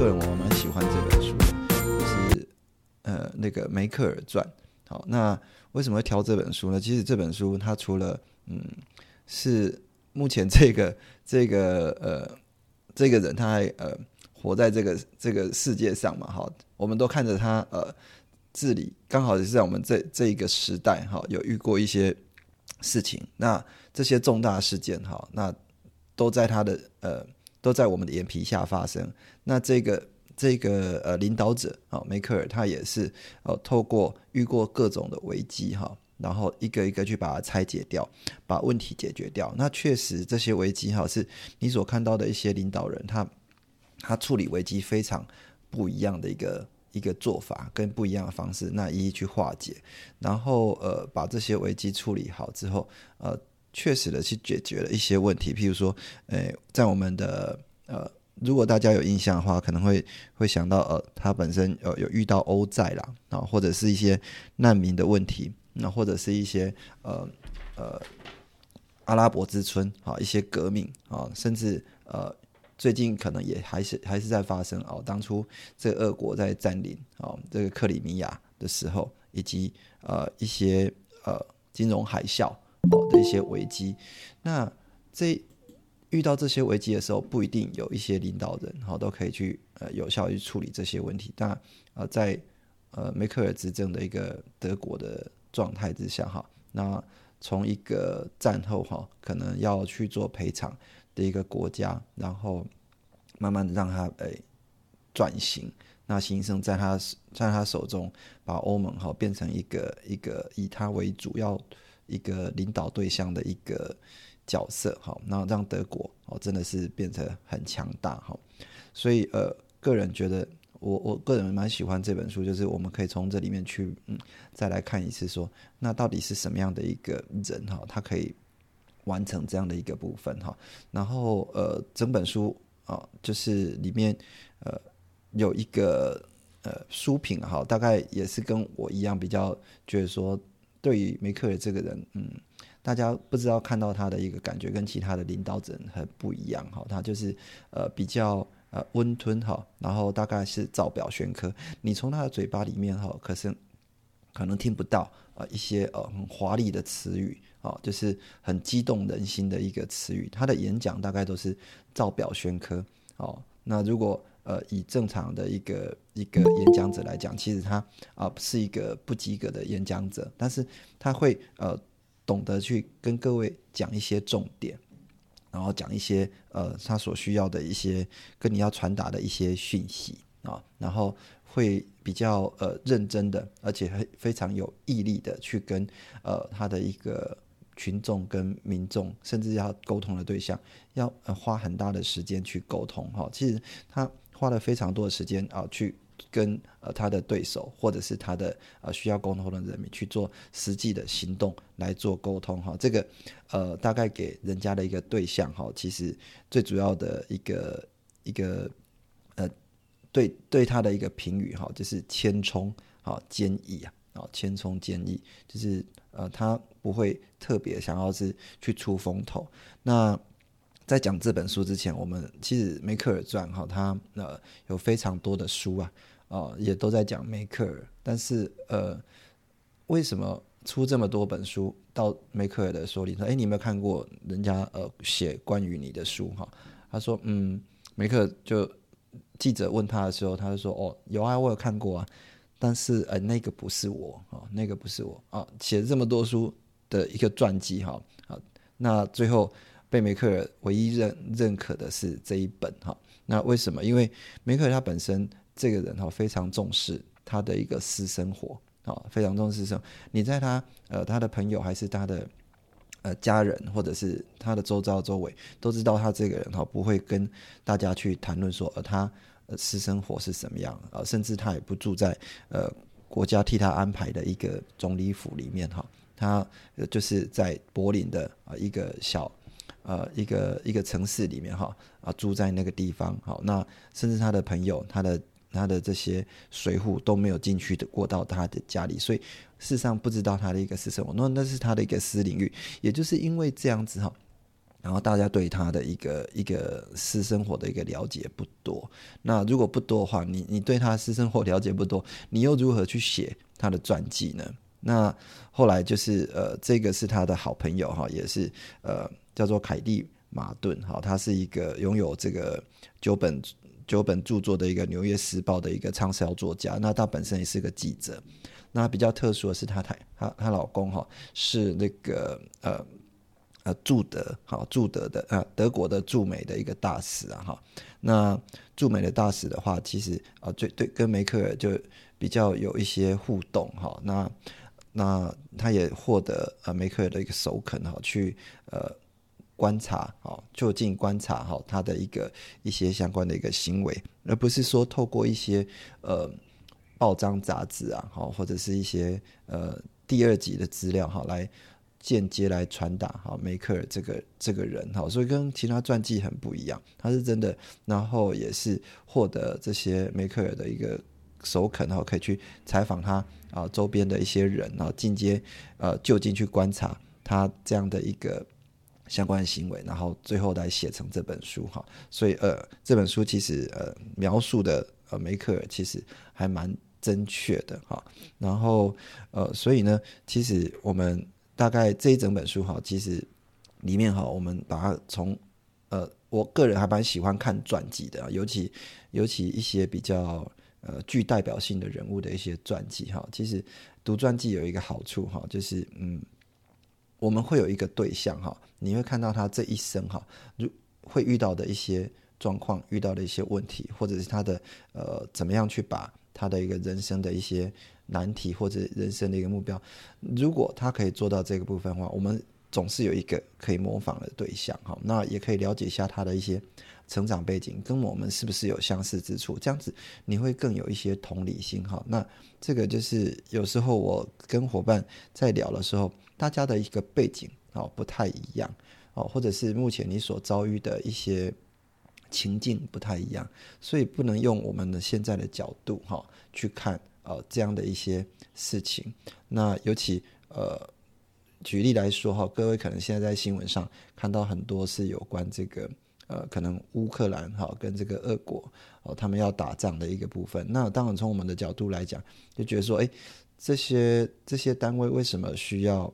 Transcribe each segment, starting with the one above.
个人我蛮喜欢这本书，就是呃那个梅克尔传。好，那为什么会挑这本书呢？其实这本书它除了嗯是目前这个 这个呃这个人他还呃活在这个这个世界上嘛，哈，我们都看着他呃治理，刚好也是在我们这这一个时代哈，有遇过一些事情，那这些重大事件哈，那都在他的呃。都在我们的眼皮下发生。那这个这个呃领导者啊，梅克尔他也是呃透过遇过各种的危机哈，然后一个一个去把它拆解掉，把问题解决掉。那确实这些危机哈，是你所看到的一些领导人他他处理危机非常不一样的一个一个做法跟不一样的方式，那一一去化解，然后呃把这些危机处理好之后呃。确实的去解决了一些问题，譬如说，诶，在我们的呃，如果大家有印象的话，可能会会想到，呃，他本身呃有遇到欧债啦，啊，或者是一些难民的问题，那或者是一些呃呃阿拉伯之春啊，一些革命啊，甚至呃最近可能也还是还是在发生哦，当初这俄国在占领啊这个克里米亚的时候，以及呃一些呃金融海啸。哦的一些危机，那这遇到这些危机的时候，不一定有一些领导人哈都可以去呃有效去处理这些问题。但呃在呃梅克尔执政的一个德国的状态之下哈，那从一个战后哈可能要去做赔偿的一个国家，然后慢慢的让他诶转型，那新生在他在他手中把欧盟哈变成一个一个以他为主要。一个领导对象的一个角色，哈，那让德国哦真的是变成很强大，哈，所以呃，个人觉得我我个人蛮喜欢这本书，就是我们可以从这里面去嗯再来看一次，说那到底是什么样的一个人哈，他可以完成这样的一个部分哈，然后呃整本书啊就是里面呃有一个呃书评哈，大概也是跟我一样比较觉得说。对于梅克尔这个人，嗯，大家不知道看到他的一个感觉跟其他的领导者很不一样哈，他就是呃比较呃温吞哈，然后大概是造表宣科，你从他的嘴巴里面哈，可是可能听不到呃一些呃很华丽的词语啊，就是很激动人心的一个词语，他的演讲大概都是造表宣科哦，那如果。呃，以正常的一个一个演讲者来讲，其实他啊是一个不及格的演讲者，但是他会呃懂得去跟各位讲一些重点，然后讲一些呃他所需要的一些跟你要传达的一些讯息啊，然后会比较呃认真的，而且非非常有毅力的去跟呃他的一个群众跟民众，甚至要沟通的对象，要花很大的时间去沟通哈。其实他。花了非常多的时间啊，去跟呃他的对手或者是他的呃需要沟通的人民去做实际的行动来做沟通哈。这个呃大概给人家的一个对象哈，其实最主要的一个一个呃对对他的一个评语哈，就是谦冲啊坚毅啊啊谦冲坚毅，就是呃他不会特别想要是去出风头那。在讲这本书之前，我们其实梅克尔传哈，他呃有非常多的书啊，啊也都在讲梅克尔。但是呃，为什么出这么多本书到梅克尔的手里？说，哎，你有没有看过人家呃写关于你的书哈？他说，嗯，梅克就记者问他的时候，他就说，哦，有啊，我有看过啊，但是呃那个不是我啊，那个不是我啊，写了这么多书的一个传记哈啊，那最后。被梅克尔唯一认认可的是这一本哈，那为什么？因为梅克尔他本身这个人哈非常重视他的一个私生活啊，非常重视生。你在他呃他的朋友还是他的呃家人或者是他的周遭周围都知道他这个人哈，不会跟大家去谈论说呃他呃私生活是什么样啊，甚至他也不住在呃国家替他安排的一个总理府里面哈，他就是在柏林的啊一个小呃一个一个城市里面哈啊住在那个地方好，那甚至他的朋友他的。他的这些随扈都没有进去的过到他的家里，所以事实上不知道他的一个私生活，那那是他的一个私领域。也就是因为这样子哈，然后大家对他的一个一个私生活的一个了解不多。那如果不多的话，你你对他私生活了解不多，你又如何去写他的传记呢？那后来就是呃，这个是他的好朋友哈，也是呃叫做凯蒂马顿哈，他是一个拥有这个九本。九本著作的一个《纽约时报》的一个畅销作家，那他本身也是个记者。那比较特殊的是，他太他她老公哈是那个呃呃驻德哈驻德的呃德国的驻美的一个大使啊哈。那驻美的大使的话，其实啊最对跟梅克尔就比较有一些互动哈。那那他也获得呃梅克尔的一个首肯哈，去呃。观察，好，就近观察，好，他的一个一些相关的一个行为，而不是说透过一些呃报章杂志啊，好，或者是一些呃第二级的资料，哈，来间接来传达，哈，梅克尔这个这个人，哈，所以跟其他传记很不一样，他是真的，然后也是获得这些梅克尔的一个首肯，然后可以去采访他啊周边的一些人，然后进阶呃就近去观察他这样的一个。相关行为，然后最后来写成这本书哈，所以呃这本书其实呃描述的呃梅克尔其实还蛮正确的哈，然后呃所以呢，其实我们大概这一整本书哈，其实里面哈，我们把它从呃我个人还蛮喜欢看传记的，尤其尤其一些比较呃具代表性的人物的一些传记哈，其实读传记有一个好处哈，就是嗯。我们会有一个对象哈，你会看到他这一生哈，如会遇到的一些状况，遇到的一些问题，或者是他的呃怎么样去把他的一个人生的一些难题或者人生的一个目标，如果他可以做到这个部分的话，我们总是有一个可以模仿的对象哈，那也可以了解一下他的一些成长背景，跟我们是不是有相似之处，这样子你会更有一些同理心哈。那这个就是有时候我跟伙伴在聊的时候。大家的一个背景哦不太一样哦，或者是目前你所遭遇的一些情境不太一样，所以不能用我们的现在的角度哈去看呃这样的一些事情。那尤其呃举例来说哈，各位可能现在在新闻上看到很多是有关这个呃可能乌克兰哈跟这个俄国哦他们要打仗的一个部分。那当然从我们的角度来讲，就觉得说哎这些这些单位为什么需要？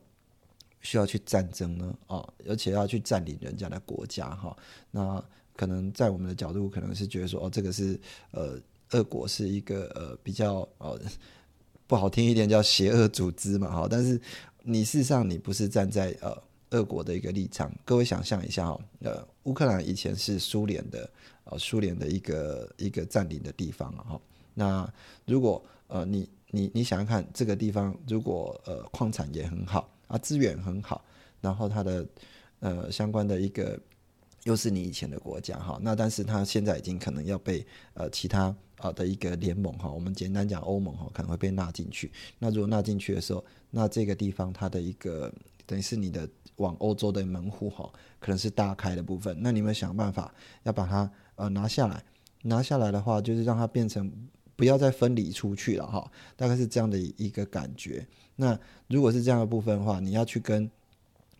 需要去战争呢？啊，而且要去占领人家的国家哈。那可能在我们的角度，可能是觉得说，哦，这个是呃，俄国是一个呃比较呃不好听一点叫邪恶组织嘛哈。但是你事实上你不是站在呃俄国的一个立场。各位想象一下哈，呃，乌克兰以前是苏联的呃苏联的一个一个占领的地方哈。那如果呃你你你想想看，这个地方如果呃矿产也很好。啊，资源很好，然后它的呃相关的一个又是你以前的国家哈，那但是它现在已经可能要被呃其他啊的一个联盟哈，我们简单讲欧盟哈，可能会被纳进去。那如果纳进去的时候，那这个地方它的一个等于是你的往欧洲的门户哈，可能是大开的部分。那你们想办法要把它呃拿下来，拿下来的话，就是让它变成不要再分离出去了哈，大概是这样的一个感觉。那如果是这样的部分的话，你要去跟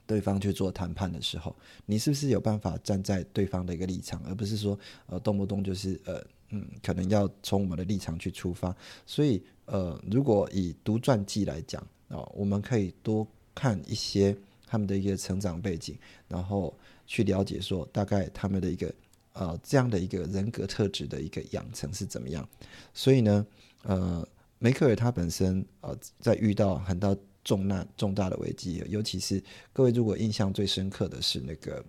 对方去做谈判的时候，你是不是有办法站在对方的一个立场，而不是说呃动不动就是呃嗯，可能要从我们的立场去出发。所以呃，如果以读传记来讲啊，我们可以多看一些他们的一个成长背景，然后去了解说大概他们的一个呃这样的一个人格特质的一个养成是怎么样。所以呢，呃。梅克尔他本身呃，在遇到很大重难重大的危机，尤其是各位如果印象最深刻的是那个，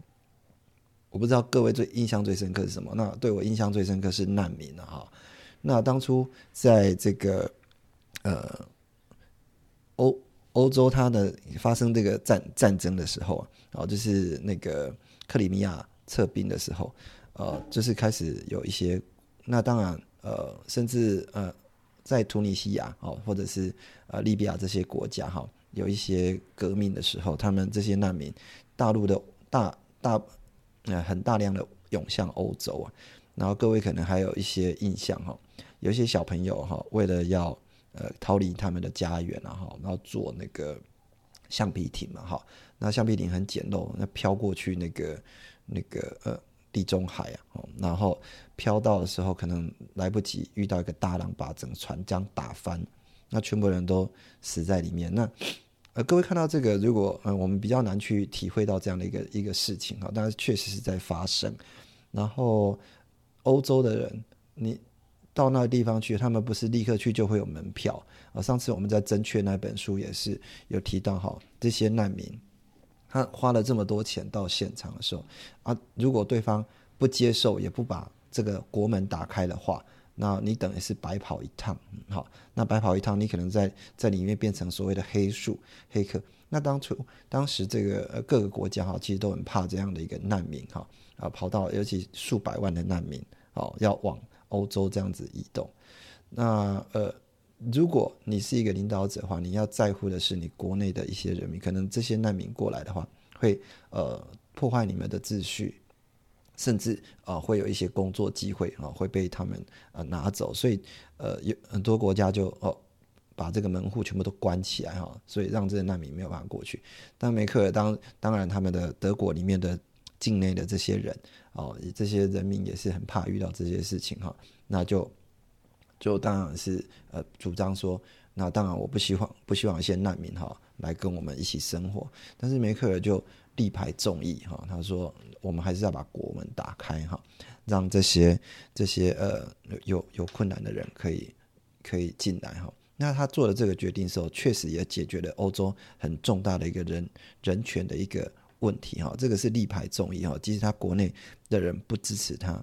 我不知道各位最印象最深刻是什么？那对我印象最深刻是难民啊哈。那当初在这个呃欧欧洲它的发生这个战战争的时候啊，哦，就是那个克里米亚撤兵的时候，呃，就是开始有一些，那当然，呃，甚至呃，在突尼西亚哦，或者是呃利比亚这些国家哈，有一些革命的时候，他们这些难民，大陆的大大呃很大量的涌向欧洲啊，然后各位可能还有一些印象哈，有一些小朋友哈，为了要呃，逃离他们的家园啊，哈，然后坐那个橡皮艇嘛，哈，那橡皮艇很简陋，那飘过去那个那个呃地中海啊，然后飘到的时候可能来不及，遇到一个大浪把整船将打翻，那全部人都死在里面。那呃，各位看到这个，如果呃我们比较难去体会到这样的一个一个事情哈，但是确实是在发生。然后欧洲的人，你。到那个地方去，他们不是立刻去就会有门票啊。上次我们在正确那本书也是有提到哈，这些难民他花了这么多钱到现场的时候啊，如果对方不接受也不把这个国门打开的话，那你等于是白跑一趟。好，那白跑一趟，你可能在在里面变成所谓的黑数黑客。那当初当时这个各个国家哈，其实都很怕这样的一个难民哈啊，跑到尤其数百万的难民哦，要往。欧洲这样子移动，那呃，如果你是一个领导者的话，你要在乎的是你国内的一些人民，可能这些难民过来的话，会呃破坏你们的秩序，甚至啊会有一些工作机会啊会被他们呃拿走，所以呃有很多国家就哦把这个门户全部都关起来哈，所以让这些难民没有办法过去。但梅克尔当当然他们的德国里面的。境内的这些人哦，这些人民也是很怕遇到这些事情哈，那就就当然是呃主张说，那当然我不希望不希望一些难民哈来跟我们一起生活，但是梅克尔就力排众议哈，他说我们还是要把国门打开哈，让这些这些呃有有困难的人可以可以进来哈。那他做了这个决定的时候，确实也解决了欧洲很重大的一个人人权的一个。问题哈，这个是力排众议哈，即使他国内的人不支持他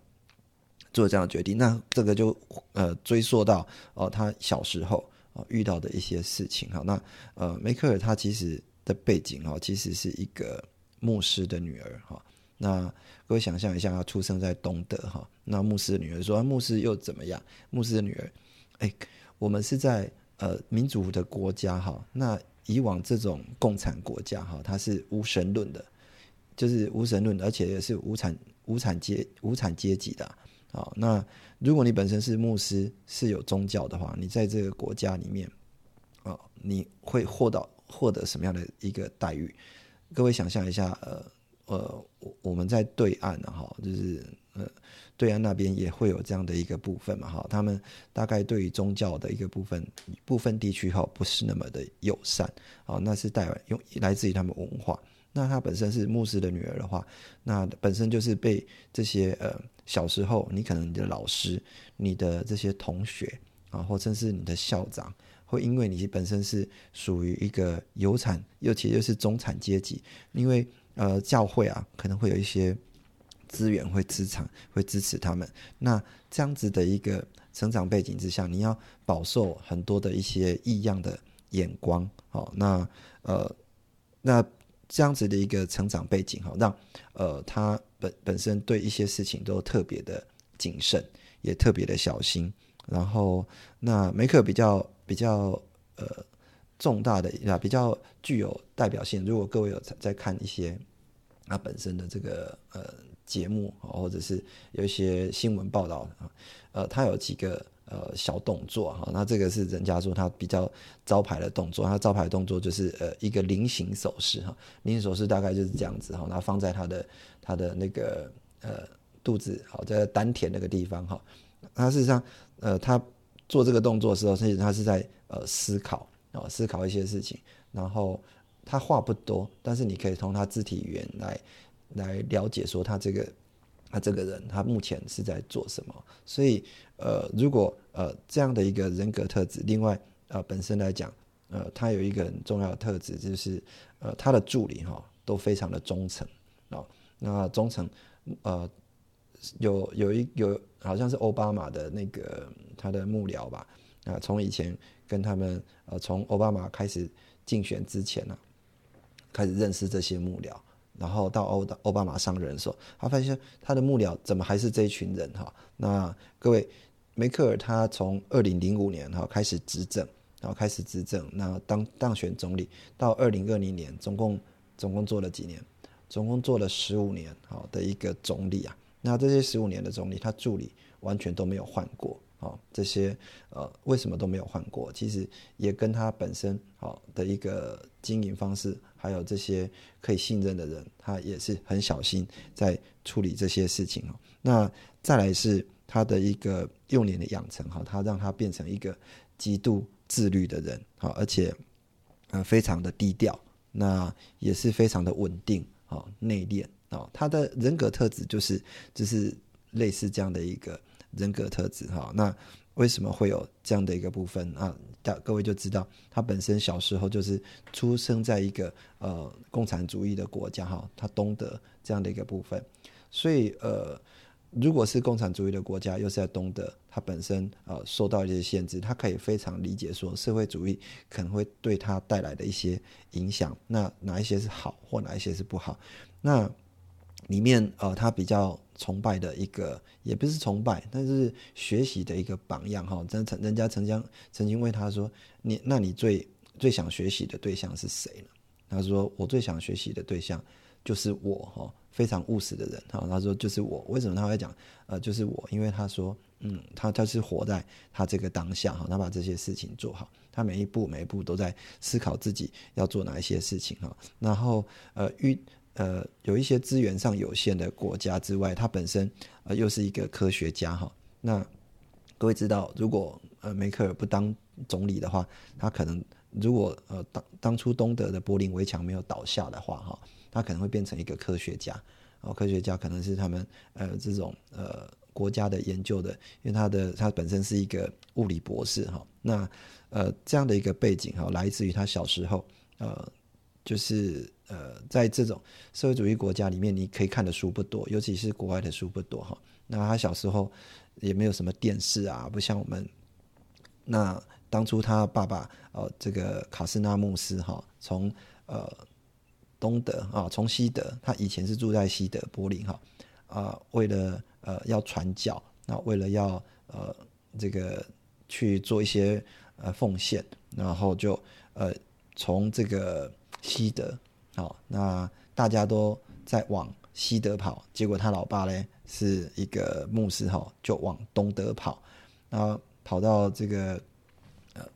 做这样的决定，那这个就呃追溯到哦他小时候啊遇到的一些事情哈。那呃梅克尔他其实的背景哈，其实是一个牧师的女儿哈。那各位想象一下，他出生在东德哈，那牧师的女儿说牧师又怎么样？牧师的女儿，哎，我们是在呃民主的国家哈，那。以往这种共产国家哈，它是无神论的，就是无神论，而且也是无产无产阶无产阶级的。那如果你本身是牧师，是有宗教的话，你在这个国家里面啊，你会获到获得什么样的一个待遇？各位想象一下，呃呃，我我们在对岸呢哈，就是呃。对岸那边也会有这样的一个部分嘛，哈，他们大概对于宗教的一个部分，部分地区哈不是那么的友善，啊，那是带用来自于他们文化。那他本身是牧师的女儿的话，那本身就是被这些呃小时候你可能你的老师、你的这些同学啊，或者是你的校长，会因为你本身是属于一个有产，尤其又是中产阶级，因为呃教会啊可能会有一些。资源会支持，会支持他们。那这样子的一个成长背景之下，你要饱受很多的一些异样的眼光。好，那呃，那这样子的一个成长背景，哈，让呃他本本身对一些事情都特别的谨慎，也特别的小心。然后，那梅克比较比较呃重大的啊，比较具有代表性。如果各位有在看一些他本身的这个呃。节目，或者是有一些新闻报道啊，呃，他有几个呃小动作哈，那这个是人家说他比较招牌的动作，他招牌动作就是呃一个菱形手势哈，菱形手势大概就是这样子哈，那放在他的他的那个呃肚子好在丹田那个地方哈，他事实上呃他做这个动作的时候，其实他是在呃思考啊思考一些事情，然后他话不多，但是你可以从他肢体语言来。来了解说他这个他这个人他目前是在做什么，所以呃如果呃这样的一个人格特质，另外呃本身来讲呃他有一个很重要的特质就是呃他的助理哈都非常的忠诚啊，那忠诚呃有有一有好像是奥巴马的那个他的幕僚吧啊从以前跟他们呃从奥巴马开始竞选之前呢，开始认识这些幕僚，然后到欧的奥巴马上任的时候，他发现他的幕僚怎么还是这一群人哈？那各位，梅克尔他从二零零五年哈开始执政，然后开始执政，那当当选总理，到二零二零年，总共总共做了几年？总共做了十五年好的一个总理啊。那这些十五年的总理，他助理完全都没有换过。哦，这些呃，为什么都没有换过？其实也跟他本身好的一个经营方式，还有这些可以信任的人，他也是很小心在处理这些事情哦。那再来是他的一个幼年的养成哈，他让他变成一个极度自律的人，好，而且呃非常的低调，那也是非常的稳定，好内敛哦。他的人格特质就是就是类似这样的一个。人格特质哈，那为什么会有这样的一个部分啊？大各位就知道，他本身小时候就是出生在一个呃共产主义的国家哈，他懂得这样的一个部分，所以呃，如果是共产主义的国家，又是在东德，他本身呃受到一些限制，他可以非常理解说社会主义可能会对他带来的一些影响，那哪一些是好或哪一些是不好，那。里面呃，他比较崇拜的一个，也不是崇拜，但是学习的一个榜样哈。真曾人家曾经曾经问他说：“你那你最最想学习的对象是谁呢？”他说：“我最想学习的对象就是我哈，非常务实的人哈。”他说：“就是我。”为什么他会讲呃，就是我？因为他说，嗯，他他是活在他这个当下哈，他把这些事情做好，他每一步每一步都在思考自己要做哪一些事情哈。然后呃遇。呃，有一些资源上有限的国家之外，他本身呃又是一个科学家哈。那各位知道，如果呃梅克尔不当总理的话，他可能如果呃当当初东德的柏林围墙没有倒下的话哈，他可能会变成一个科学家。哦，科学家可能是他们呃这种呃国家的研究的，因为他的他本身是一个物理博士哈。那呃这样的一个背景哈，来自于他小时候呃就是。呃，在这种社会主义国家里面，你可以看的书不多，尤其是国外的书不多哈。那他小时候也没有什么电视啊，不像我们。那当初他爸爸呃，这个卡斯纳穆斯哈，从呃东德啊，从西德，他以前是住在西德柏林哈，啊，为了呃要传教，那为了要呃这个去做一些呃奉献，然后就呃从这个西德。好，那大家都在往西德跑，结果他老爸呢是一个牧师哈，就往东德跑，然后跑到这个呃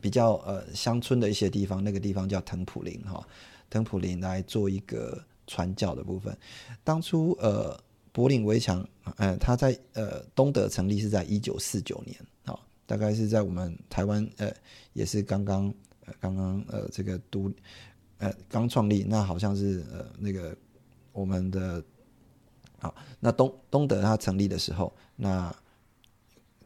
比较呃乡村的一些地方，那个地方叫腾普林哈，腾普林来做一个传教的部分。当初呃柏林围墙，呃他在呃东德成立是在一九四九年，好，大概是在我们台湾呃也是刚刚呃刚刚呃这个独。呃，刚创立，那好像是呃那个我们的，好，那东东德它成立的时候，那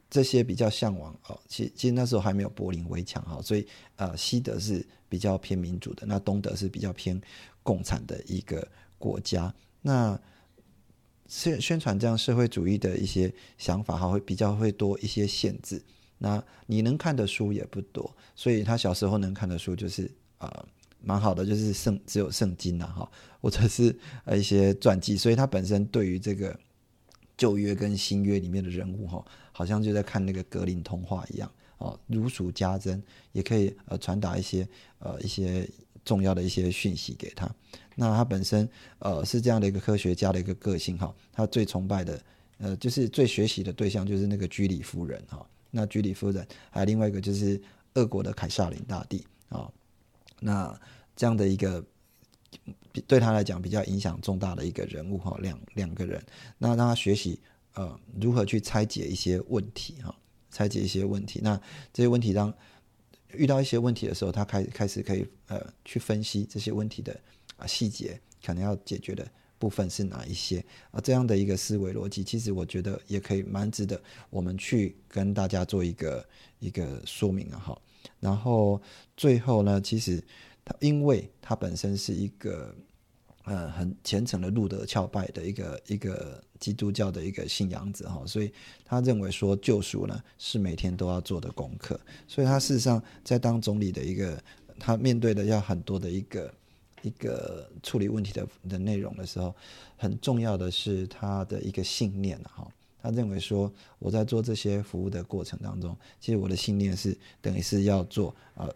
这些比较向往哦，其其实那时候还没有柏林围墙哈，所以呃西德是比较偏民主的，那东德是比较偏共产的一个国家，那宣宣传这样社会主义的一些想法哈，会比较会多一些限制，那你能看的书也不多，所以他小时候能看的书就是啊。蛮好的，就是圣只有圣经呐，哈，或者是呃一些传记，所以他本身对于这个旧约跟新约里面的人物，哈，好像就在看那个格林童话一样，哦，如数家珍，也可以呃传达一些呃一些重要的一些讯息给他。那他本身呃是这样的一个科学家的一个个性，哈，他最崇拜的呃就是最学习的对象就是那个居里夫人，哈，那居里夫人还有另外一个就是俄国的凯撒琳大帝，啊。那这样的一个对他来讲比较影响重大的一个人物哈，两两个人，那让他学习呃如何去拆解一些问题哈，拆解一些问题。那这些问题当遇到一些问题的时候，他开开始可以呃去分析这些问题的啊细节，可能要解决的部分是哪一些啊？这样的一个思维逻辑，其实我觉得也可以蛮值得我们去跟大家做一个一个说明啊哈。然后最后呢，其实他因为他本身是一个呃很虔诚的路德教拜的一个一个基督教的一个信仰者哈，所以他认为说救赎呢是每天都要做的功课，所以他事实上在当总理的一个他面对的要很多的一个一个处理问题的的内容的时候，很重要的是他的一个信念哈。他认为说我在做这些服务的过程当中，其实我的信念是等于是要做呃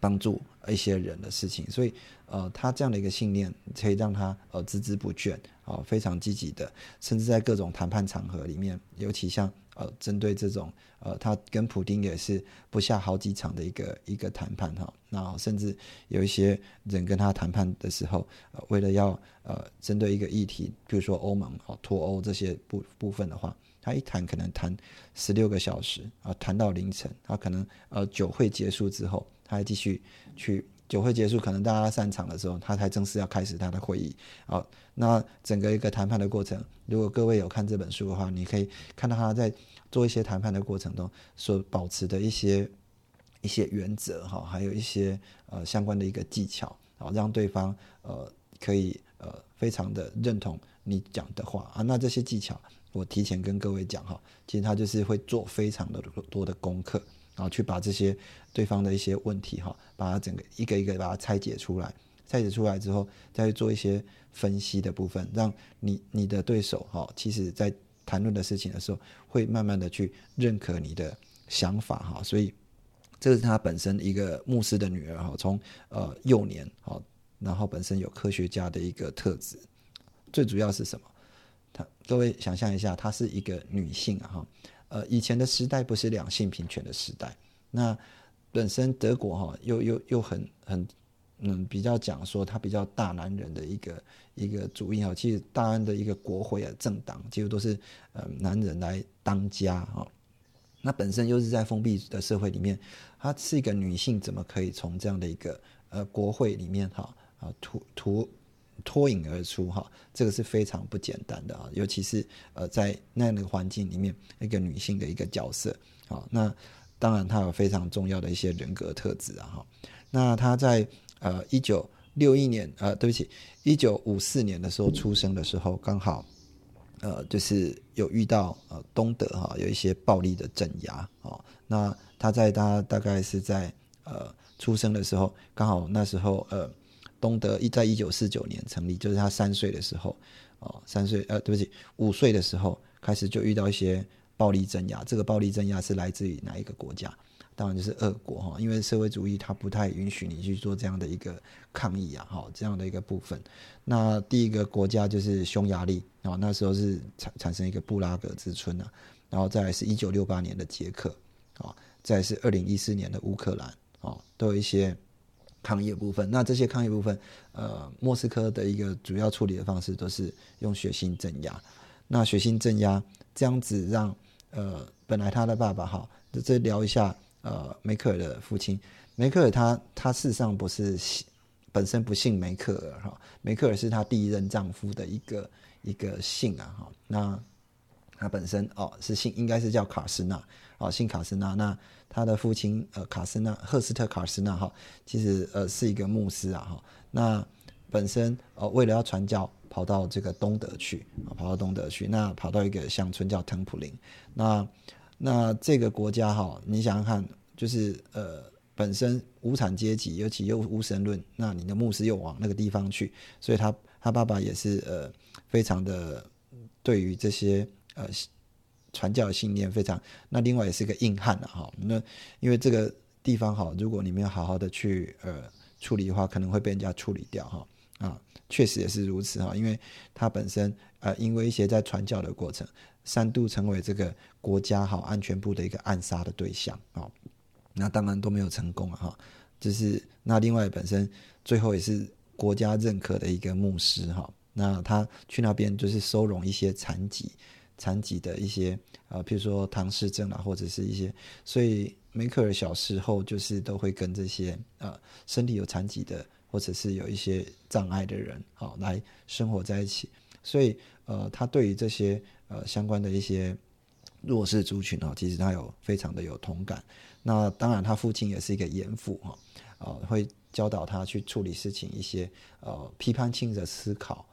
帮助一些人的事情，所以呃他这样的一个信念可以让他呃孜孜不倦啊，非常积极的，甚至在各种谈判场合里面，尤其像。呃，针对这种呃，他跟普丁也是不下好几场的一个一个谈判哈，那甚至有一些人跟他谈判的时候，呃，为了要呃针对一个议题，比如说欧盟啊脱欧这些部部分的话，他一谈可能谈十六个小时啊，谈到凌晨，他可能呃酒会结束之后，他还继续去。酒会结束，可能大家散场的时候，他才正式要开始他的会议。好，那整个一个谈判的过程，如果各位有看这本书的话，你可以看到他在做一些谈判的过程中所保持的一些一些原则哈，还有一些呃相关的一个技巧，好让对方呃可以呃非常的认同你讲的话啊。那这些技巧我提前跟各位讲哈，其实他就是会做非常的多的功课。然后去把这些对方的一些问题哈，把它整个一个一个把它拆解出来，拆解出来之后，再做一些分析的部分，让你你的对手哈，其实在谈论的事情的时候，会慢慢的去认可你的想法哈。所以这是他本身一个牧师的女儿哈，从呃幼年哈，然后本身有科学家的一个特质，最主要是什么？他各位想象一下，她是一个女性哈。呃，以前的时代不是两性平权的时代，那本身德国哈又又又很很嗯比较讲说他比较大男人的一个一个主义哈，其实大安的一个国会啊政党几乎都是呃男人来当家哈，那本身又是在封闭的社会里面，她是一个女性，怎么可以从这样的一个呃国会里面哈啊突突。脱颖而出哈，这个是非常不简单的啊，尤其是呃在那样的环境里面，一个女性的一个角色啊，那当然她有非常重要的一些人格特质啊哈。那她在呃一九六一年呃对不起一九五四年的时候出生的时候，刚好呃就是有遇到呃东德哈有一些暴力的镇压啊，那她在她大概是在呃出生的时候，刚好那时候呃。东德一在一九四九年成立，就是他三岁的时候，哦，三岁呃，对不起，五岁的时候开始就遇到一些暴力镇压。这个暴力镇压是来自于哪一个国家？当然就是俄国哈，因为社会主义它不太允许你去做这样的一个抗议啊，哈，这样的一个部分。那第一个国家就是匈牙利啊，那时候是产产生一个布拉格之春啊，然后再来是一九六八年的捷克啊，再是二零一四年的乌克兰啊，都有一些。抗议部分，那这些抗议部分，呃，莫斯科的一个主要处理的方式都是用血腥镇压。那血腥镇压这样子让，呃，本来他的爸爸哈，这聊一下，呃，梅克尔的父亲，梅克尔他他事实上不是本身不姓梅克尔哈，梅克尔是他第一任丈夫的一个一个姓啊哈，那他本身哦是姓应该是叫卡斯纳。哦，姓卡斯纳，那他的父亲呃卡斯纳赫斯特卡斯纳哈，其实呃是一个牧师啊哈，那本身呃为了要传教，跑到这个东德去啊，跑到东德去，那跑到一个乡村叫滕普林，那那这个国家哈，你想想看，就是呃本身无产阶级，尤其又无神论，那你的牧师又往那个地方去，所以他他爸爸也是呃非常的对于这些呃。传教的信念非常，那另外也是个硬汉了哈。那因为这个地方哈，如果你没有好好的去呃处理的话，可能会被人家处理掉哈。啊，确实也是如此哈。因为他本身呃，因为一些在传教的过程，三度成为这个国家哈安全部的一个暗杀的对象啊。那当然都没有成功了哈。就是那另外本身最后也是国家认可的一个牧师哈。那他去那边就是收容一些残疾。残疾的一些啊，譬如说唐氏症啊，或者是一些，所以梅克尔小时候就是都会跟这些呃身体有残疾的，或者是有一些障碍的人，好来生活在一起。所以呃，他对于这些呃相关的一些弱势族群啊，其实他有非常的有同感。那当然，他父亲也是一个严父哈，啊，会教导他去处理事情一些呃批判性的思考。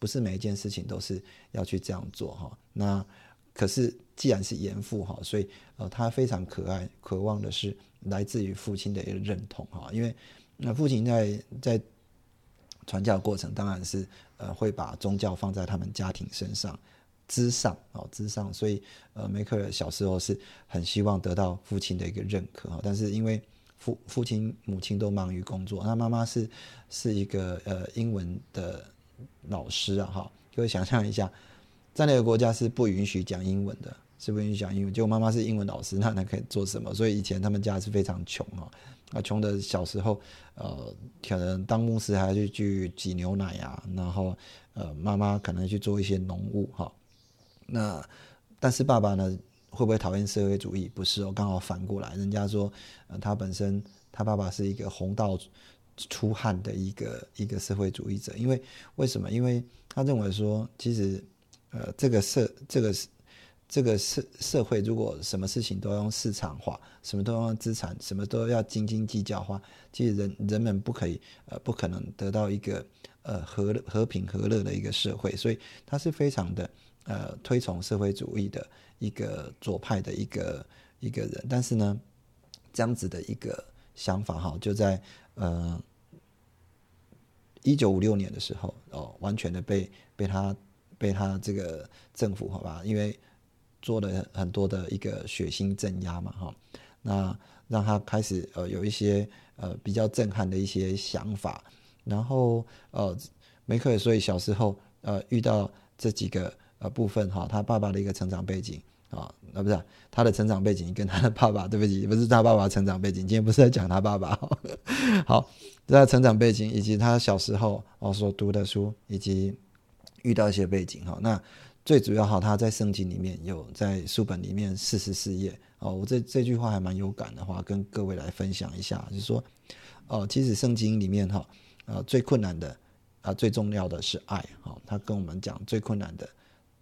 不是每一件事情都是要去这样做哈。那可是既然是严父哈，所以呃他非常可爱，渴望的是来自于父亲的一个认同哈，因为那父亲在在传教过程当然是呃会把宗教放在他们家庭身上之上哦之上，所以呃梅克尔小时候是很希望得到父亲的一个认可哈，但是因为父父亲母亲都忙于工作，那妈妈是是一个呃英文的老师啊哈，各位想象一下。在那个国家是不允许讲英文的，是不允许讲英文。结果妈妈是英文老师，那他可以做什么？所以以前他们家是非常穷啊，啊，穷的小时候，呃，可能当牧师还要去去挤牛奶呀，然后呃，妈妈可能去做一些农务哈。那但是爸爸呢，会不会讨厌社会主义？不是哦，刚好反过来，人家说，呃，他本身他爸爸是一个红道出汗的一个一个社会主义者，因为为什么？因为他认为说，其实。呃，这个社，这个这个社社会，如果什么事情都用市场化，什么都用资产，什么都要斤斤计较化，其实人人们不可以，呃，不可能得到一个呃和和平和乐的一个社会，所以他是非常的呃推崇社会主义的一个左派的一个一个人，但是呢，这样子的一个想法哈，就在呃一九五六年的时候哦，完全的被被他。被他这个政府好吧，因为做了很多的一个血腥镇压嘛，哈，那让他开始呃有一些呃比较震撼的一些想法，然后呃梅克尔所以小时候呃遇到这几个呃部分哈，他爸爸的一个成长背景啊，那不是他的成长背景跟他的爸爸，对不起，不是他爸爸成长背景，今天不是在讲他爸爸，好，他的成长背景以及他小时候哦所读的书以及。遇到一些背景哈，那最主要哈，他在圣经里面有在书本里面四十四页哦，我这这句话还蛮有感的话，跟各位来分享一下，就是说，哦，其实圣经里面哈，呃，最困难的啊，最重要的是爱哈，他跟我们讲最困难的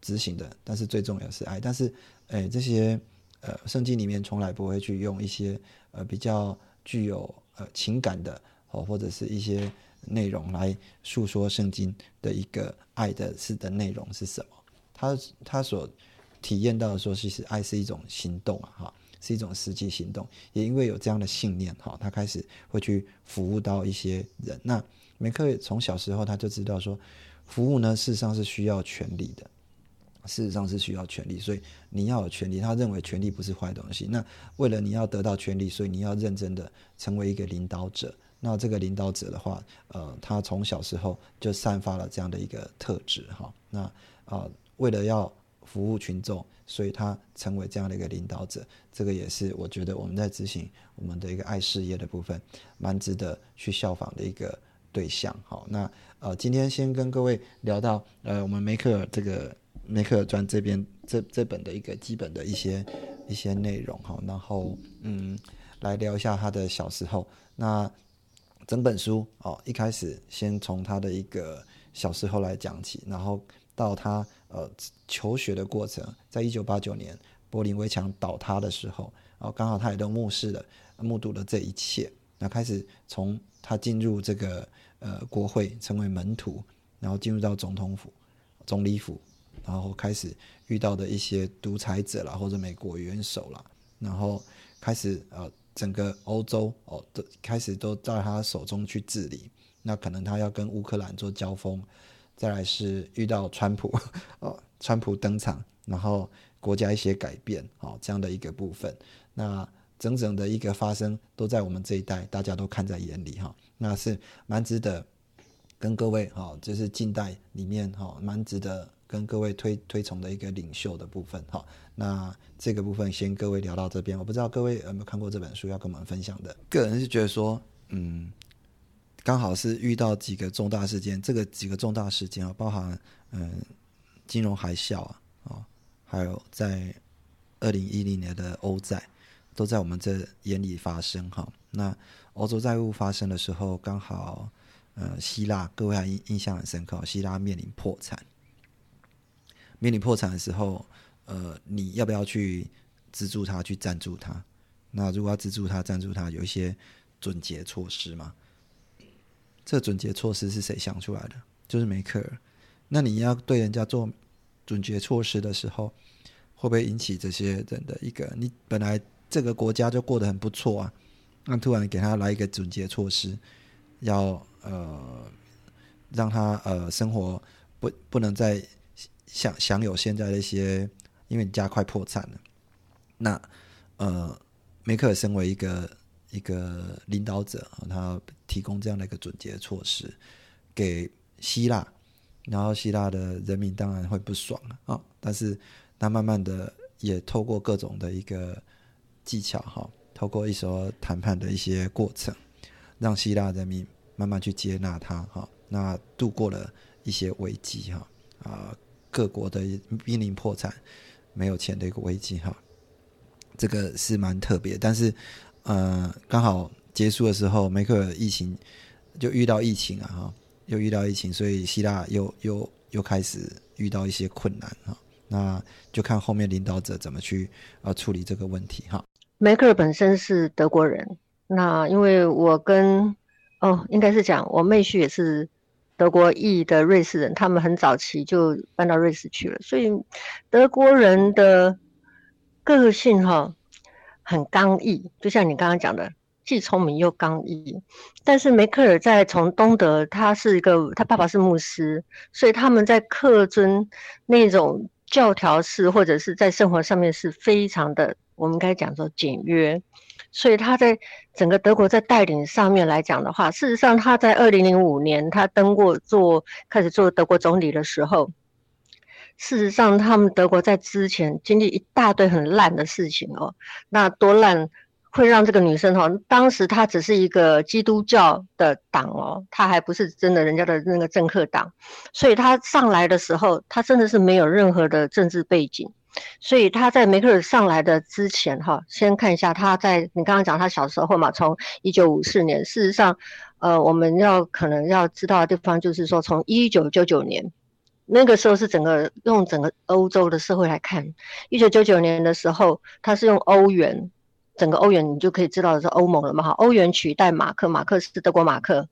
执行的，但是最重要是爱，但是哎，这些呃，圣经里面从来不会去用一些呃比较具有呃情感的哦，或者是一些。内容来诉说圣经的一个爱的是的内容是什么？他他所体验到的说，其实爱是一种行动啊，哈，是一种实际行动。也因为有这样的信念，哈，他开始会去服务到一些人。那梅克从小时候他就知道说，服务呢事实上是需要权利的，事实上是需要权利，所以你要有权利。他认为权利不是坏东西。那为了你要得到权利，所以你要认真的成为一个领导者。那这个领导者的话，呃，他从小时候就散发了这样的一个特质哈。那啊，为了要服务群众，所以他成为这样的一个领导者，这个也是我觉得我们在执行我们的一个爱事业的部分，蛮值得去效仿的一个对象。好，那呃，今天先跟各位聊到呃，我们梅克尔这个梅克尔传这边这这本的一个基本的一些一些内容哈，然后嗯，来聊一下他的小时候那。整本书哦，一开始先从他的一个小时候来讲起，然后到他呃求学的过程，在一九八九年柏林围墙倒塌的时候，哦，刚好他也都目视了、目睹了这一切。那开始从他进入这个呃国会，成为门徒，然后进入到总统府、总理府，然后开始遇到的一些独裁者啦，或者美国元首啦，然后开始呃。整个欧洲哦，都开始都在他手中去治理。那可能他要跟乌克兰做交锋，再来是遇到川普 哦，川普登场，然后国家一些改变哦，这样的一个部分。那整整的一个发生都在我们这一代，大家都看在眼里哈。那是蛮值得跟各位哈，就是近代里面哈，蛮值得。跟各位推推崇的一个领袖的部分，哈，那这个部分先各位聊到这边。我不知道各位有没有看过这本书要跟我们分享的。个人是觉得说，嗯，刚好是遇到几个重大事件，这个几个重大事件啊，包含嗯金融海啸啊，啊，还有在二零一零年的欧债，都在我们这眼里发生哈。那欧洲债务发生的时候，刚好呃希腊，各位还印印象很深刻，希腊面临破产。面临破产的时候，呃，你要不要去资助他，去赞助他？那如果要资助他、赞助他，有一些准结措施吗？这准结措施是谁想出来的？就是梅克尔。那你要对人家做准结措施的时候，会不会引起这些人的一个？你本来这个国家就过得很不错啊，那突然给他来一个准结措施，要呃让他呃生活不不能再享享有现在的一些，因为你家快破产了。那呃梅克尔身为一个一个领导者，他提供这样的一个总结措施给希腊，然后希腊的人民当然会不爽了啊，但是。他慢慢的也透过各种的一个技巧哈，透过一所谈判的一些过程，让希腊人民慢慢去接纳他哈。那度过了一些危机哈啊，各国的濒临破产、没有钱的一个危机哈，这个是蛮特别。但是呃，刚好结束的时候，梅克尔疫情就遇到疫情啊哈，又遇到疫情，所以希腊又又又开始遇到一些困难哈。那就看后面领导者怎么去呃处理这个问题哈。梅克尔本身是德国人，那因为我跟哦应该是讲我妹婿也是德国裔的瑞士人，他们很早期就搬到瑞士去了，所以德国人的个性哈很刚毅，就像你刚刚讲的，既聪明又刚毅。但是梅克尔在从东德，他是一个他爸爸是牧师，所以他们在克尊那种。教条式或者是在生活上面是非常的，我们该讲说简约，所以他在整个德国在带领上面来讲的话，事实上他在二零零五年他登过做开始做德国总理的时候，事实上他们德国在之前经历一大堆很烂的事情哦，那多烂。会让这个女生哈，当时她只是一个基督教的党哦，她还不是真的人家的那个政客党，所以她上来的时候，她真的是没有任何的政治背景，所以他在梅克尔上来的之前哈，先看一下他在你刚刚讲他小时候嘛，从一九五四年，事实上，呃，我们要可能要知道的地方就是说，从一九九九年那个时候是整个用整个欧洲的社会来看，一九九九年的时候，他是用欧元。整个欧元，你就可以知道是欧盟了嘛？哈，欧元取代马克，马克是德国马克，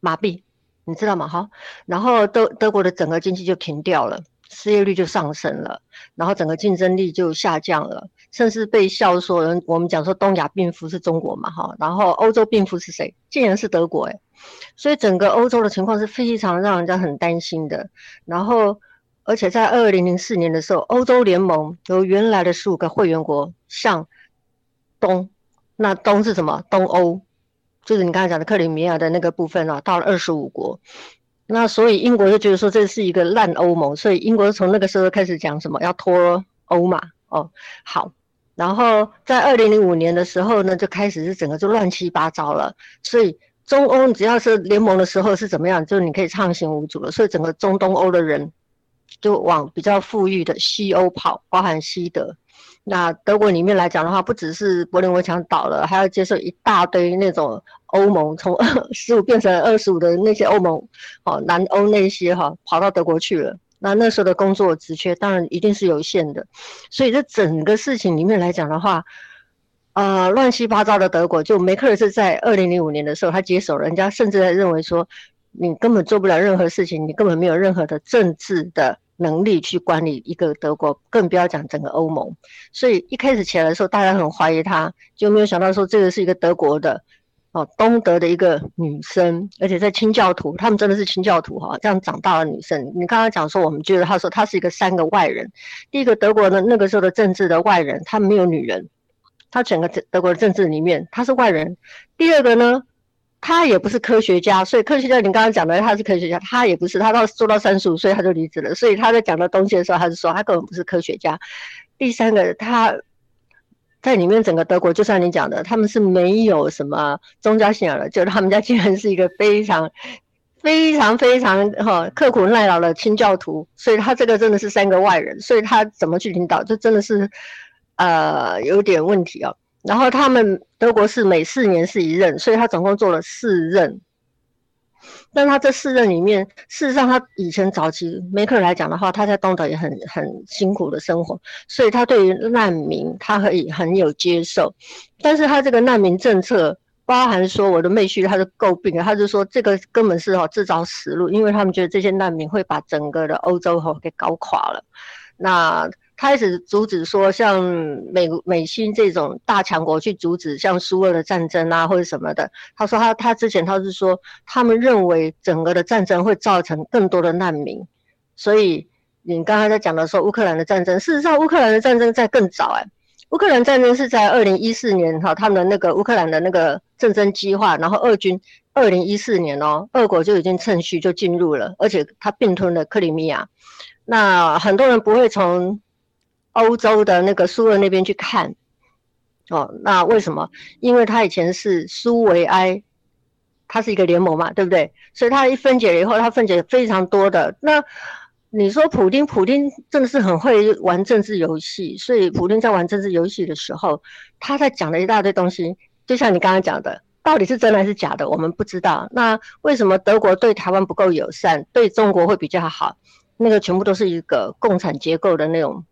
马币，你知道吗？哈，然后德德国的整个经济就停掉了，失业率就上升了，然后整个竞争力就下降了，甚至被笑说人，我们讲说东亚病夫是中国嘛？哈，然后欧洲病夫是谁？竟然是德国诶，所以整个欧洲的情况是非常让人家很担心的。然后，而且在二零零四年的时候，欧洲联盟由原来的十五个会员国向东，那东是什么？东欧，就是你刚才讲的克里米亚的那个部分啊，到了二十五国。那所以英国就觉得说这是一个烂欧盟，所以英国从那个时候开始讲什么要脱欧嘛。哦，好，然后在二零零五年的时候呢，就开始是整个就乱七八糟了。所以中欧只要是联盟的时候是怎么样，就你可以畅行无阻了。所以整个中东欧的人就往比较富裕的西欧跑，包含西德。那德国里面来讲的话，不只是柏林围墙倒了，还要接受一大堆那种欧盟从十五变成二十五的那些欧盟，哦，南欧那些哈跑到德国去了。那那时候的工作职缺当然一定是有限的，所以这整个事情里面来讲的话，呃，乱七八糟的德国，就梅克尔是在二零零五年的时候他接手，人家甚至在认为说你根本做不了任何事情，你根本没有任何的政治的。能力去管理一个德国，更不要讲整个欧盟。所以一开始起来的时候，大家很怀疑他，就没有想到说这个是一个德国的哦，东德的一个女生，而且在清教徒，他们真的是清教徒哈，这样长大的女生。你刚刚讲说，我们觉得他说他是一个三个外人。第一个德国的那个时候的政治的外人，他没有女人，他整个德国的政治里面他是外人。第二个呢？他也不是科学家，所以科学家你刚刚讲的他是科学家，他也不是，他到做到三十五岁他就离职了，所以他在讲的东西的时候，他是说他根本不是科学家。第三个，他在里面整个德国，就像你讲的，他们是没有什么宗教信仰的，就是他们家竟然是一个非常非常非常哈刻苦耐劳的清教徒，所以他这个真的是三个外人，所以他怎么去领导，这真的是呃有点问题哦。然后他们德国是每四年是一任，所以他总共做了四任。但他这四任里面，事实上他以前早期梅克尔来讲的话，他在东德也很很辛苦的生活，所以他对于难民他可以很有接受。但是他这个难民政策，包含说我的妹婿他是诟病，他就说这个根本是哦自找死路，因为他们觉得这些难民会把整个的欧洲哈给搞垮了。那开始阻止说像美美新这种大强国去阻止像苏俄的战争啊或者什么的。他说他他之前他是说他们认为整个的战争会造成更多的难民，所以你刚才在讲的说乌克兰的战争，事实上乌克兰的战争在更早哎，乌克兰战争是在二零一四年哈，他们的那个乌克兰的那个战争计划，然后俄军二零一四年哦，俄国就已经趁虚就进入了，而且他并吞了克里米亚。那很多人不会从欧洲的那个苏俄那边去看，哦，那为什么？因为他以前是苏维埃，它是一个联盟嘛，对不对？所以它一分解了以后，它分解非常多的。那你说普丁，普丁真的是很会玩政治游戏，所以普丁在玩政治游戏的时候，他在讲了一大堆东西，就像你刚刚讲的，到底是真的还是假的，我们不知道。那为什么德国对台湾不够友善，对中国会比较好？那个全部都是一个共产结构的那种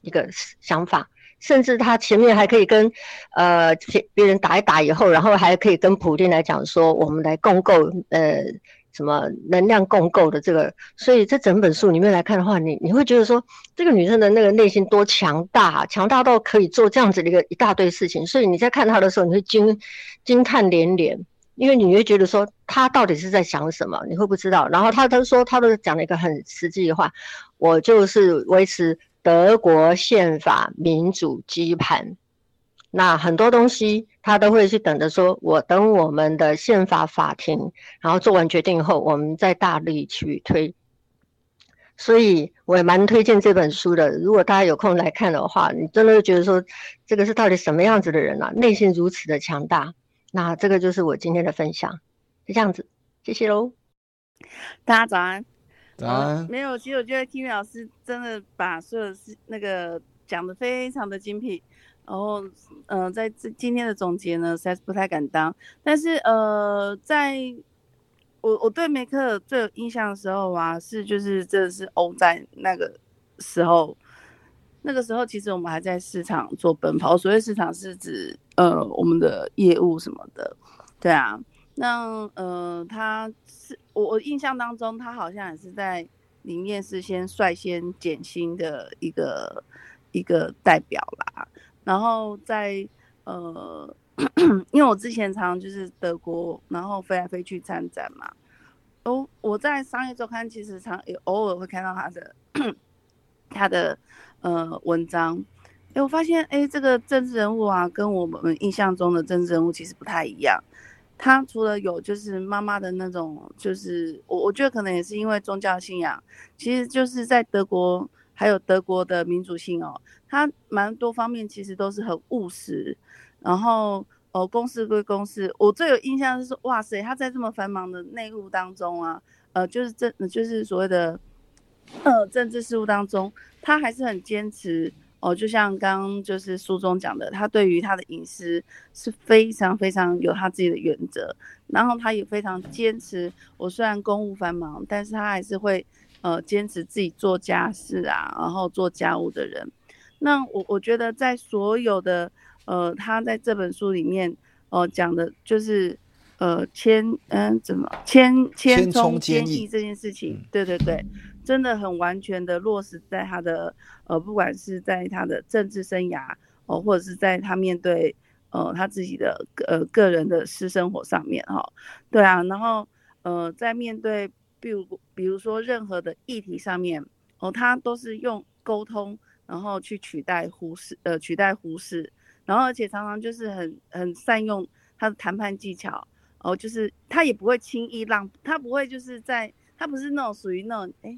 一个想法，甚至他前面还可以跟呃别别人打一打以后，然后还可以跟普京来讲说，我们来共构呃什么能量共构的这个，所以这整本书里面来看的话，你你会觉得说这个女生的那个内心多强大，强大到可以做这样子的一个一大堆事情，所以你在看她的时候，你会惊惊叹连连。因为你会觉得说他到底是在想什么，你会不知道。然后他他说他都讲了一个很实际的话，我就是维持德国宪法民主基盘。那很多东西他都会去等着说，我等我们的宪法法庭，然后做完决定后，我们再大力去推。所以我也蛮推荐这本书的。如果大家有空来看的话，你真的会觉得说，这个是到底什么样子的人啊？内心如此的强大。那这个就是我今天的分享，就这样子，谢谢喽。大家早安，早安。没有，其实我觉得 Kimi 老师真的把所有事那个讲的非常的精辟，然后，嗯，在这今天的总结呢，实在是不太敢当。但是，呃，在我我对梅克尔最有印象的时候啊，是就是真的是欧战那个时候。那个时候，其实我们还在市场做奔跑。所谓市场是指，呃，我们的业务什么的，对啊。那呃，他是我我印象当中，他好像也是在里面是先率先减薪的一个一个代表啦。然后在呃，因为我之前常就是德国，然后飞来飞去参展嘛。哦，我在商业周刊其实常也偶尔会看到他的他的。呃，文章，哎，我发现，哎，这个政治人物啊，跟我们印象中的政治人物其实不太一样。他除了有就是妈妈的那种，就是我我觉得可能也是因为宗教信仰，其实就是在德国还有德国的民主性哦，他蛮多方面其实都是很务实。然后，哦，公事归公事，我最有印象是，哇塞，他在这么繁忙的内务当中啊，呃，就是政，就是所谓的。呃，政治事务当中，他还是很坚持哦，就像刚刚就是书中讲的，他对于他的隐私是非常非常有他自己的原则，然后他也非常坚持。我虽然公务繁忙，但是他还是会呃坚持自己做家事啊，然后做家务的人。那我我觉得在所有的呃，他在这本书里面哦讲的就是呃千嗯怎么千千冲千亿这件事情，对对对。真的很完全的落实在他的呃，不管是在他的政治生涯哦，或者是在他面对呃他自己的呃个人的私生活上面哈，对啊，然后呃在面对比如比如说任何的议题上面哦，他都是用沟通然后去取代忽视呃取代忽视，然后而且常常就是很很善用他的谈判技巧哦，就是他也不会轻易让，他不会就是在他不是那种属于那种哎。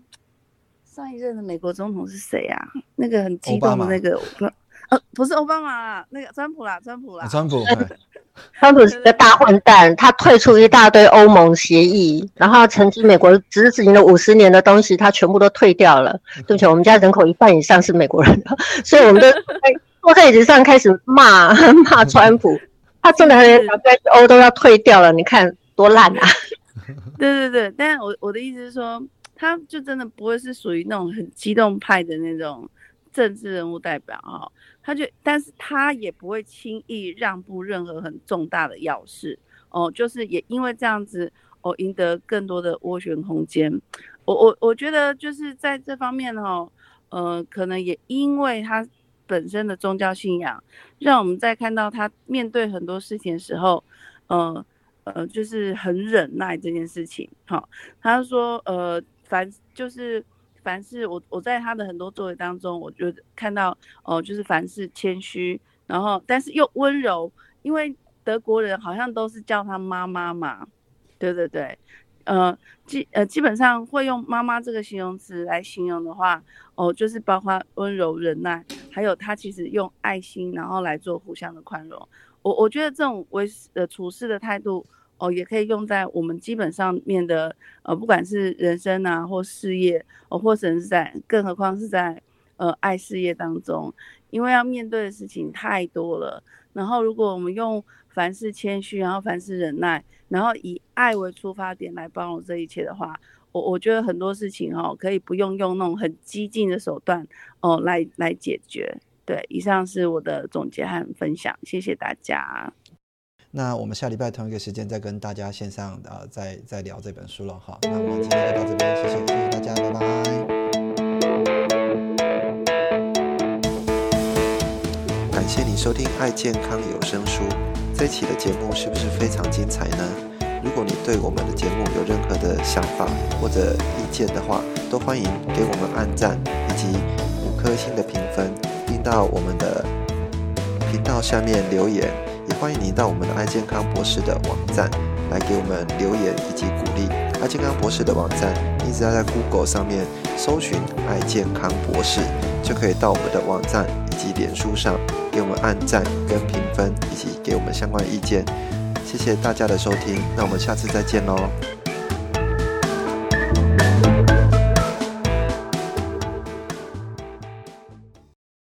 上一任的美国总统是谁啊？那个很激动的那个，呃，不是奥巴马，那个川普啦，川普啦，川普，川普是个大混蛋，他退出一大堆欧盟协议，然后曾经美国执行了五十年的东西，他全部都退掉了。对不起，我们家人口一半以上是美国人，所以我们都 在坐在椅子上开始骂骂川普，他真的连 WTO 都要退掉了，你看多烂啊！对对对，但我我的意思是说。他就真的不会是属于那种很激动派的那种政治人物代表啊，他就，但是他也不会轻易让步任何很重大的要事哦，就是也因为这样子哦，赢得更多的斡旋空间。我我我觉得就是在这方面哈，呃，可能也因为他本身的宗教信仰，让我们在看到他面对很多事情的时候，呃呃，就是很忍耐这件事情。哈，他说，呃，凡就是凡是我我在他的很多作为当中，我就看到哦，就是凡事谦虚，然后但是又温柔，因为德国人好像都是叫他妈妈嘛，对对对。呃，基呃基本上会用“妈妈”这个形容词来形容的话，哦，就是包括温柔、忍耐，还有他其实用爱心，然后来做互相的宽容。我我觉得这种为呃处事的态度，哦，也可以用在我们基本上面的呃，不管是人生啊，或事业，哦，或者是在，更何况是在呃爱事业当中，因为要面对的事情太多了。然后，如果我们用凡事谦虚，然后凡事忍耐，然后以爱为出发点来包容这一切的话，我我觉得很多事情哦，可以不用用那种很激进的手段哦来来解决。对，以上是我的总结和分享，谢谢大家。那我们下礼拜同一个时间再跟大家线上呃再再聊这本书了哈。那我们今天就到这边，谢谢谢谢大家，拜拜。感谢你收听《爱健康有声书》。这期的节目是不是非常精彩呢？如果你对我们的节目有任何的想法或者意见的话，都欢迎给我们按赞以及五颗星的评分，到我们的频道下面留言。也欢迎您到我们的爱健康博士的网站来给我们留言以及鼓励。爱健康博士的网站，你只要在 Google 上面搜寻“爱健康博士”，就可以到我们的网站以及脸书上。给我们按赞跟评分，以及给我们相关意见，谢谢大家的收听，那我们下次再见喽。